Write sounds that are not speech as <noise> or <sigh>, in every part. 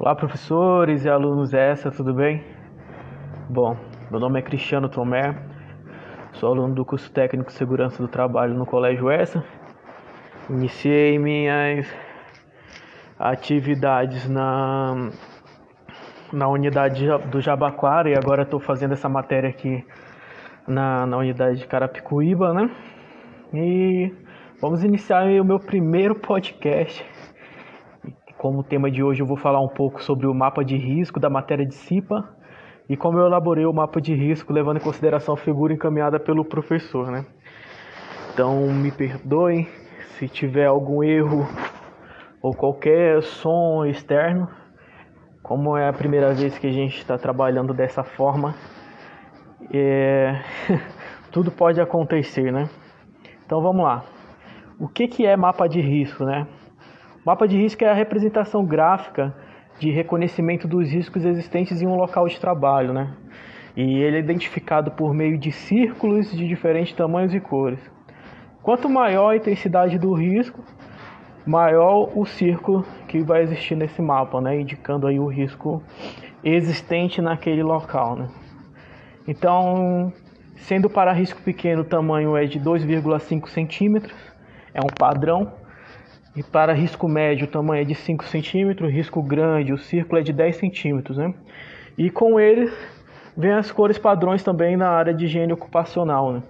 Olá, professores e alunos essa, tudo bem? Bom, meu nome é Cristiano Tomé, sou aluno do curso técnico de segurança do trabalho no Colégio essa. Iniciei minhas atividades na, na unidade do Jabaquara e agora estou fazendo essa matéria aqui na, na unidade de Carapicuíba, né? E vamos iniciar o meu primeiro podcast como tema de hoje eu vou falar um pouco sobre o mapa de risco da matéria de CIPA e como eu elaborei o mapa de risco levando em consideração a figura encaminhada pelo professor, né? Então me perdoem se tiver algum erro ou qualquer som externo, como é a primeira vez que a gente está trabalhando dessa forma, é... <laughs> tudo pode acontecer, né? Então vamos lá. O que, que é mapa de risco, né? Mapa de risco é a representação gráfica de reconhecimento dos riscos existentes em um local de trabalho, né? E ele é identificado por meio de círculos de diferentes tamanhos e cores. Quanto maior a intensidade do risco, maior o círculo que vai existir nesse mapa, né? Indicando aí o risco existente naquele local, né? Então, sendo para risco pequeno o tamanho é de 2,5 centímetros, é um padrão. E para risco médio o tamanho é de 5 centímetros, risco grande o círculo é de 10 centímetros, né? E com ele vem as cores padrões também na área de higiene ocupacional, né?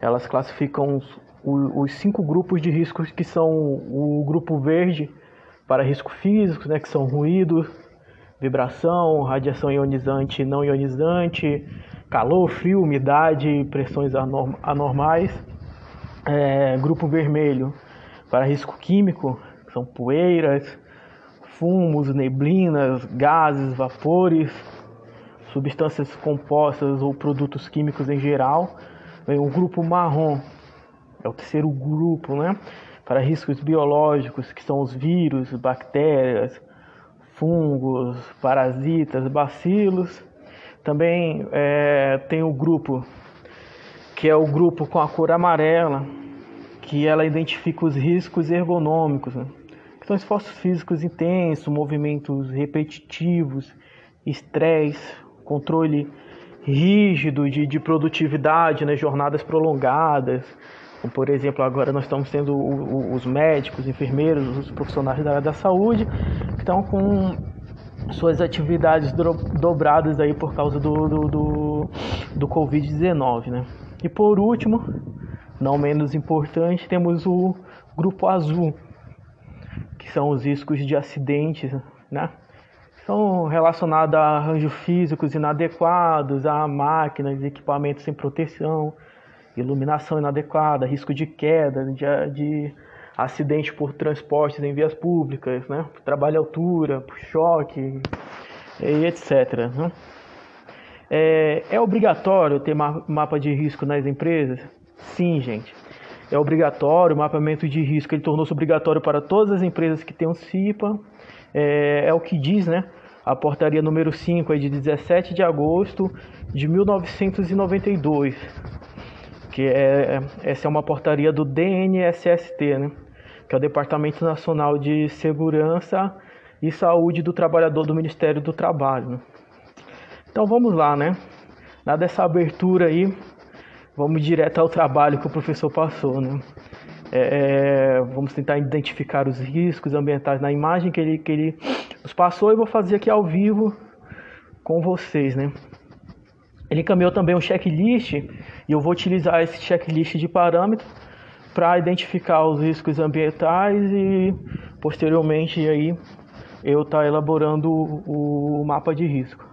Elas classificam os, os cinco grupos de riscos que são o grupo verde para risco físico, né? Que são ruído, vibração, radiação ionizante e não ionizante, calor, frio, umidade, pressões anormais. É, grupo vermelho para risco químico, que são poeiras, fumos, neblinas, gases, vapores, substâncias compostas ou produtos químicos em geral. O grupo marrom é o terceiro grupo, né? Para riscos biológicos, que são os vírus, bactérias, fungos, parasitas, bacilos. Também é, tem o grupo que é o grupo com a cor amarela, que ela identifica os riscos ergonômicos, né? que são esforços físicos intensos, movimentos repetitivos, estresse, controle rígido de, de produtividade, né? jornadas prolongadas. Como, por exemplo, agora nós estamos tendo os médicos, enfermeiros, os profissionais da área da saúde, que estão com suas atividades dobradas aí por causa do, do, do, do Covid-19. Né? E por último, não menos importante, temos o grupo azul, que são os riscos de acidentes, né? São relacionados a arranjos físicos inadequados, a máquinas, equipamentos sem proteção, iluminação inadequada, risco de queda, de, de acidente por transportes em vias públicas, né? trabalho à altura, por choque, e etc. Né? É, é obrigatório ter mapa de risco nas empresas? Sim, gente. É obrigatório, o mapeamento de risco ele tornou-se obrigatório para todas as empresas que o CIPA. É, é, o que diz, né? A portaria número 5 é de 17 de agosto de 1992. Que é, essa é uma portaria do DNSST, né? Que é o Departamento Nacional de Segurança e Saúde do Trabalhador do Ministério do Trabalho. Então vamos lá, né? Nada dessa abertura aí, vamos direto ao trabalho que o professor passou, né? É, é, vamos tentar identificar os riscos ambientais na imagem que ele, que ele nos passou e vou fazer aqui ao vivo com vocês, né? Ele encaminhou também um checklist e eu vou utilizar esse checklist de parâmetros para identificar os riscos ambientais e posteriormente aí eu estar tá elaborando o, o mapa de risco.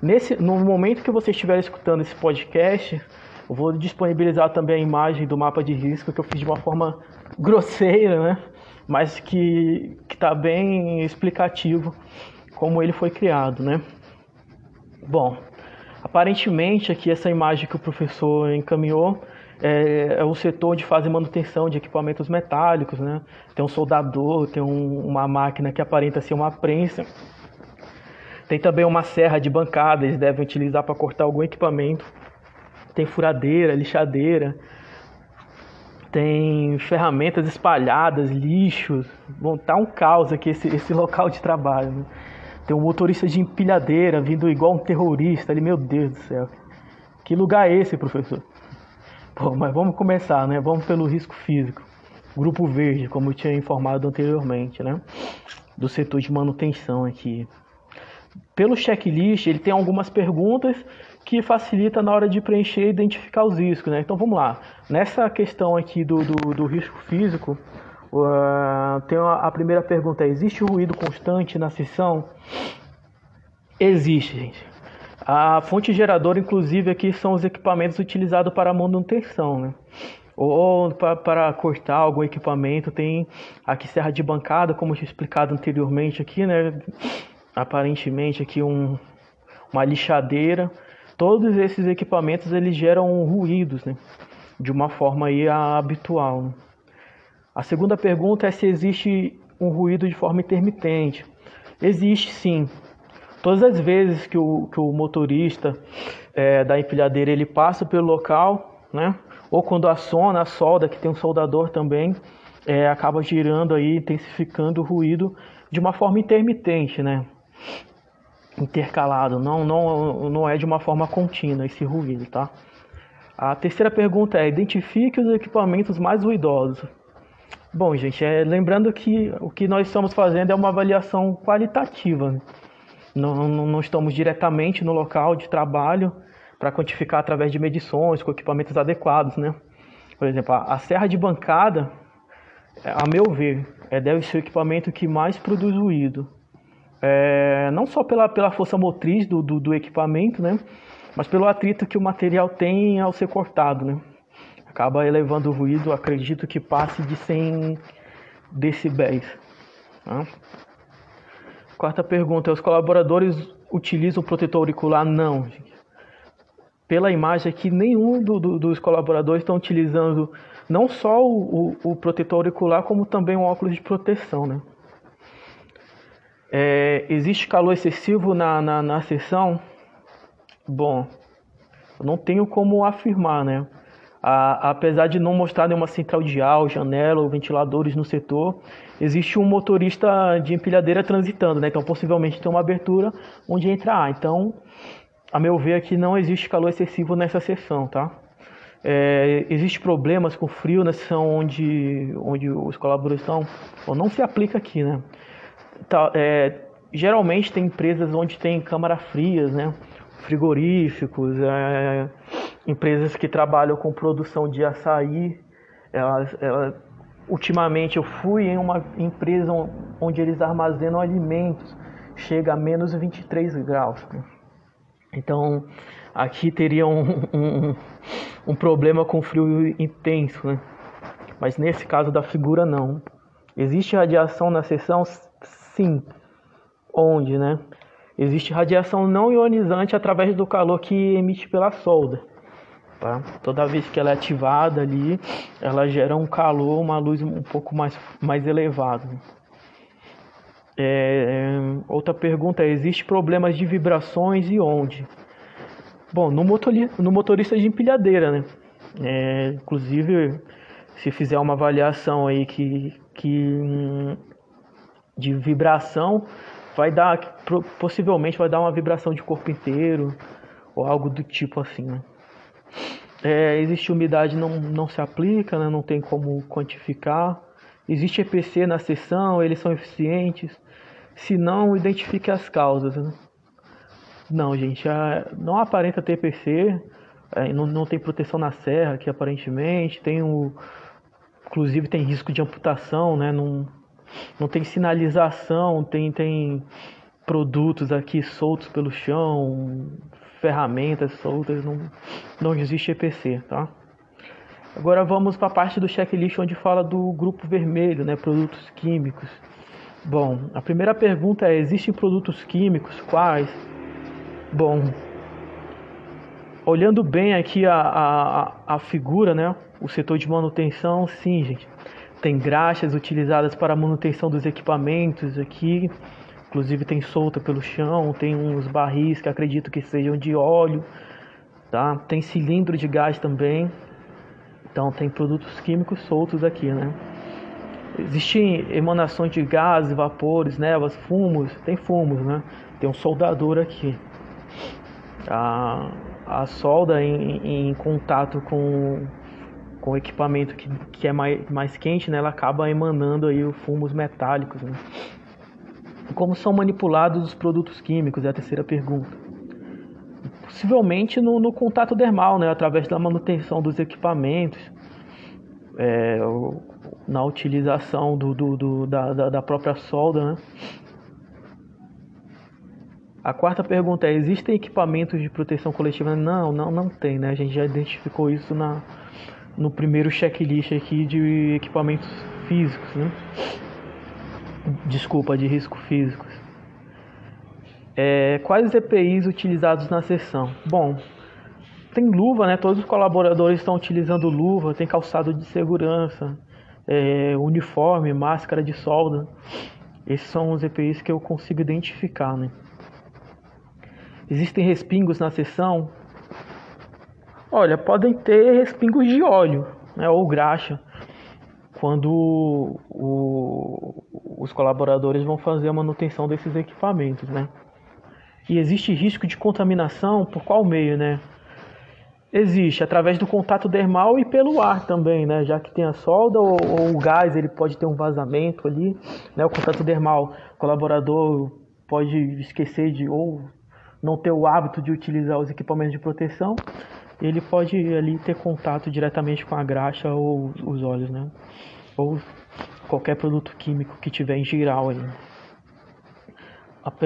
Nesse, no momento que você estiver escutando esse podcast, eu vou disponibilizar também a imagem do mapa de risco que eu fiz de uma forma grosseira, né? Mas que está bem explicativo como ele foi criado, né? Bom, aparentemente aqui essa imagem que o professor encaminhou é, é o setor de fase manutenção de equipamentos metálicos, né? Tem um soldador, tem um, uma máquina que aparenta ser uma prensa. Tem também uma serra de bancada, eles devem utilizar para cortar algum equipamento tem furadeira, lixadeira, tem ferramentas espalhadas, lixos. Bom, tá um caos aqui esse, esse <laughs> local de trabalho. Né? Tem um motorista de empilhadeira vindo igual um terrorista ali, meu Deus do céu. Que lugar é esse, professor? Bom, mas vamos começar, né? Vamos pelo risco físico. Grupo Verde, como eu tinha informado anteriormente, né? Do setor de manutenção aqui. Pelo checklist, ele tem algumas perguntas que facilita na hora de preencher e identificar os riscos, né? Então vamos lá. Nessa questão aqui do, do, do risco físico, uh, tem a, primeira pergunta: existe ruído constante na sessão? Existe, gente. A fonte geradora, inclusive, aqui são os equipamentos utilizados para manutenção, né? Ou para cortar algum equipamento, tem aqui serra de bancada, como eu tinha explicado anteriormente aqui, né? Aparentemente aqui um, uma lixadeira todos esses equipamentos eles geram ruídos, né? De uma forma aí habitual. Né? A segunda pergunta é se existe um ruído de forma intermitente. Existe sim. Todas as vezes que o, que o motorista é, da empilhadeira ele passa pelo local, né? Ou quando aciona a solda, que tem um soldador também, é, acaba girando aí, intensificando o ruído de uma forma intermitente, né? Intercalado, não, não, não é de uma forma contínua esse ruído, tá? A terceira pergunta é: identifique os equipamentos mais ruidosos. Bom, gente, é, lembrando que o que nós estamos fazendo é uma avaliação qualitativa. Não, não, não estamos diretamente no local de trabalho para quantificar através de medições com equipamentos adequados, né? Por exemplo, a, a serra de bancada, a meu ver, é, deve ser o equipamento que mais produz ruído é, não só pela, pela força motriz do, do, do, equipamento, né, mas pelo atrito que o material tem ao ser cortado. Né. Acaba elevando o ruído, acredito que passe de 100 decibéis. Tá? Quarta pergunta: os colaboradores utilizam protetor auricular? Não. Pela imagem aqui, nenhum do, do, dos colaboradores estão utilizando não só o, o, o protetor auricular, como também o óculos de proteção. Né? É, existe calor excessivo na, na, na sessão? Bom, não tenho como afirmar, né? A, apesar de não mostrar nenhuma central de ar, janela ou ventiladores no setor, existe um motorista de empilhadeira transitando, né? Então possivelmente tem uma abertura onde entra ar. Então, a meu ver aqui não existe calor excessivo nessa sessão, tá? É, existe problemas com frio na sessão onde, onde os colaboradores estão? Bom, não se aplica aqui, né? Tá, é, geralmente tem empresas onde tem câmara frias, né? frigoríficos, é, empresas que trabalham com produção de açaí. Elas, elas, ultimamente eu fui em uma empresa onde eles armazenam alimentos, chega a menos 23 graus. Né? Então aqui teria um, um, um, problema com frio intenso, né? mas nesse caso da figura não. Existe radiação na seção? Sim. Onde, né? Existe radiação não ionizante através do calor que emite pela solda. Tá? Toda vez que ela é ativada ali, ela gera um calor, uma luz um pouco mais, mais elevado. É, outra pergunta é: existe problemas de vibrações e onde? Bom, no, no motorista de empilhadeira, né? É, inclusive, se fizer uma avaliação aí que, que hum, de vibração, vai dar possivelmente vai dar uma vibração de corpo inteiro ou algo do tipo assim. Né? É, existe umidade não, não se aplica, né? não tem como quantificar. Existe EPC na sessão, eles são eficientes. Se não, identifique as causas. Né? Não, gente, não aparenta ter EPC, é, não, não tem proteção na serra aqui aparentemente, tem o, inclusive tem risco de amputação, né? Não, não tem sinalização, tem, tem produtos aqui soltos pelo chão, ferramentas soltas, não, não existe EPC, tá? Agora vamos para a parte do checklist onde fala do grupo vermelho, né, produtos químicos. Bom, a primeira pergunta é: existem produtos químicos? Quais? Bom, olhando bem aqui a, a, a figura, né, o setor de manutenção, sim, gente. Tem graxas utilizadas para a manutenção dos equipamentos aqui. Inclusive tem solta pelo chão, tem uns barris que acredito que sejam de óleo, tá? Tem cilindro de gás também. Então tem produtos químicos soltos aqui, né? Existem emanações de gases, vapores, névoas, fumos, tem fumos, né? Tem um soldador aqui. A, a solda em, em contato com, com equipamento que, que é mais, mais quente, né? Ela acaba emanando aí os fumos metálicos, né? Como são manipulados os produtos químicos? É a terceira pergunta. Possivelmente no, no contato dermal, né? Através da manutenção dos equipamentos. É, na utilização do, do, do da, da, própria solda. Né? A quarta pergunta é: existem equipamentos de proteção coletiva? Não, não, não tem, né? A gente já identificou isso na, no primeiro checklist aqui de equipamentos físicos, né? Desculpa, de risco físicos. É, quais EPIs utilizados na sessão? Bom, tem luva, né? Todos os colaboradores estão utilizando luva, tem calçado de segurança, é, uniforme, máscara de solda. Esses são os EPIs que eu consigo identificar. Né? Existem respingos na seção? Olha, podem ter respingos de óleo né, ou graxa quando o, os colaboradores vão fazer a manutenção desses equipamentos, né? E existe risco de contaminação por qual meio, né? Existe, através do contato dermal e pelo ar também, né? Já que tem a solda ou, ou o gás, ele pode ter um vazamento ali, né? O contato dermal, o colaborador pode esquecer de ou não ter o hábito de utilizar os equipamentos de proteção, ele pode ali ter contato diretamente com a graxa ou os olhos, né? Ou qualquer produto químico que tiver em geral aí.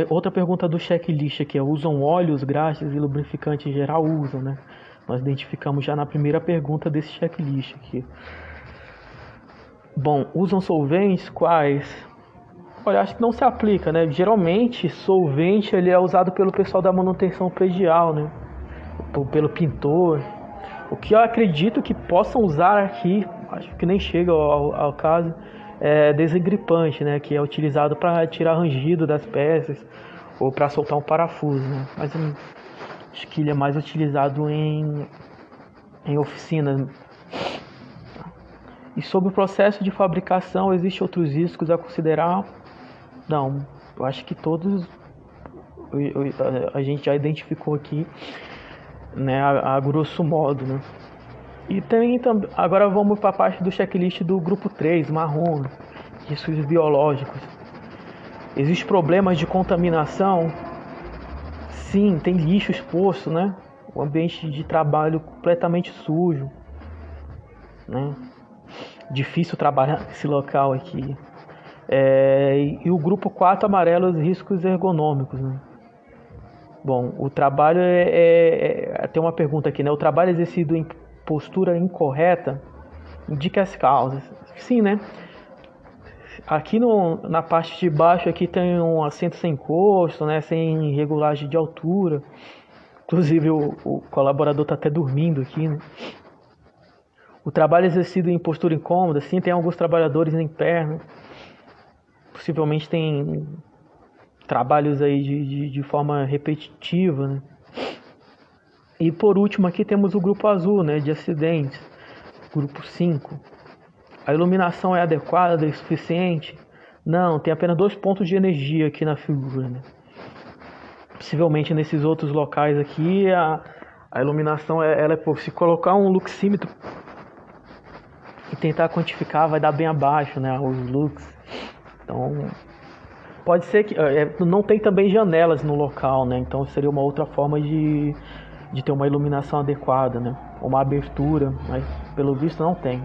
Outra pergunta do checklist aqui é: usam óleos, graxas e lubrificante em geral? Usam, né? Nós identificamos já na primeira pergunta desse checklist aqui. Bom, usam solventes quais? Olha, acho que não se aplica, né? Geralmente, solvente ele é usado pelo pessoal da manutenção predial, né? Pelo pintor. O que eu acredito que possam usar aqui, acho que nem chega ao, ao caso, é desengripante, né? Que é utilizado para tirar rangido das peças ou para soltar um parafuso, né? Mas Acho que ele é mais utilizado em, em oficinas. E sobre o processo de fabricação, existem outros riscos a considerar? Não, eu acho que todos a gente já identificou aqui, né, a, a grosso modo, né? E tem também, agora vamos para a parte do checklist do grupo 3, marrom, riscos biológicos. Existem problemas de contaminação Sim, tem lixo exposto, né? O ambiente de trabalho completamente sujo, né? Difícil trabalhar nesse local aqui. É, e o grupo 4 amarelo, os riscos ergonômicos, né? Bom, o trabalho é, é, é, Tem uma pergunta aqui, né? O trabalho exercido em postura incorreta indica as causas. Sim, né? Aqui no, na parte de baixo aqui tem um assento sem encosto, né, sem regulagem de altura. Inclusive o, o colaborador está até dormindo aqui, né? O trabalho exercido em postura incômoda, sim, tem alguns trabalhadores em perna. Possivelmente tem trabalhos aí de, de, de forma repetitiva, né? E por último aqui temos o grupo azul, né, de acidentes, grupo 5. A iluminação é adequada, é suficiente? Não, tem apenas dois pontos de energia aqui na figura. Né? Possivelmente nesses outros locais aqui a, a iluminação é, ela é se colocar um luxímetro e tentar quantificar vai dar bem abaixo, né, os lux. Então pode ser que é, não tem também janelas no local, né? Então seria uma outra forma de, de ter uma iluminação adequada, né? Uma abertura, mas pelo visto não tem.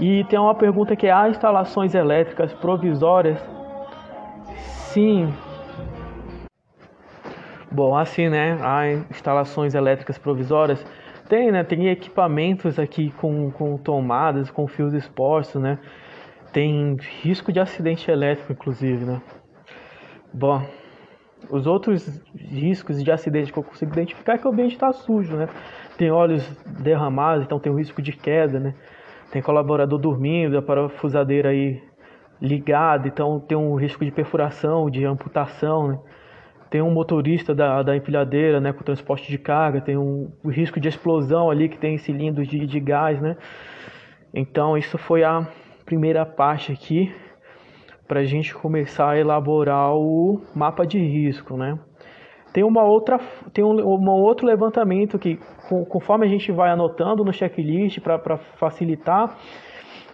E tem uma pergunta que é: há instalações elétricas provisórias? Sim. Bom, assim, né? Há instalações elétricas provisórias. Tem, né? Tem equipamentos aqui com, com tomadas, com fios expostos, né? Tem risco de acidente elétrico, inclusive, né? Bom, os outros riscos de acidente que eu consigo identificar é que o ambiente está sujo, né? Tem óleos derramados, então tem o risco de queda, né? tem colaborador dormindo, a parafusadeira aí ligada, então tem um risco de perfuração, de amputação, né? Tem um motorista da, da empilhadeira, né, com transporte de carga, tem um, risco de explosão ali que tem cilindros de, de gás, né? Então isso foi a primeira parte aqui para a gente começar a elaborar o mapa de risco, né? Tem uma outra, tem um, um outro levantamento que, conforme a gente vai anotando no checklist para facilitar,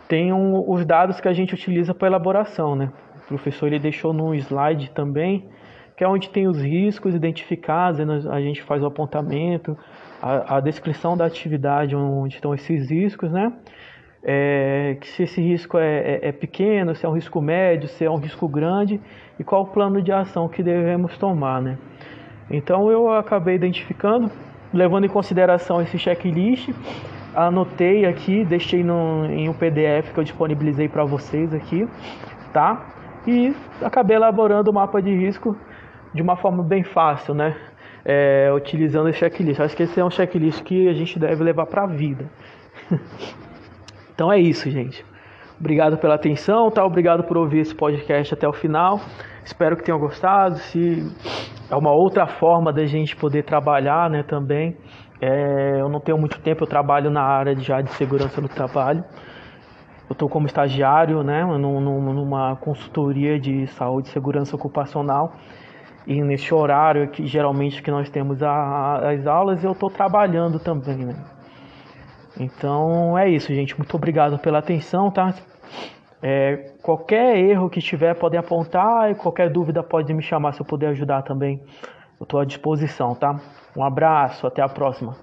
tem um, os dados que a gente utiliza para elaboração, né? O professor ele deixou no slide também, que é onde tem os riscos identificados, né? a gente faz o apontamento, a, a descrição da atividade onde estão esses riscos, né? É, se esse risco é, é, é, pequeno, se é um risco médio, se é um risco grande e qual o plano de ação que devemos tomar, né? Então eu acabei identificando, levando em consideração esse checklist, anotei aqui, deixei no, em um PDF que eu disponibilizei para vocês aqui, tá? E acabei elaborando o mapa de risco de uma forma bem fácil, né? É, utilizando esse checklist. Acho que esse é um checklist que a gente deve levar para a vida. <laughs> Então é isso, gente. Obrigado pela atenção, tá? Obrigado por ouvir esse podcast até o final. Espero que tenham gostado. Se é uma outra forma da gente poder trabalhar, né, também. É, eu não tenho muito tempo, eu trabalho na área já de segurança do trabalho. Eu estou como estagiário, né, numa consultoria de saúde e segurança ocupacional. E nesse horário que geralmente que nós temos a, as aulas, eu estou trabalhando também, né? Então é isso, gente. Muito obrigado pela atenção, tá? É, qualquer erro que tiver, podem apontar e qualquer dúvida pode me chamar se eu puder ajudar também. Eu estou à disposição, tá? Um abraço, até a próxima.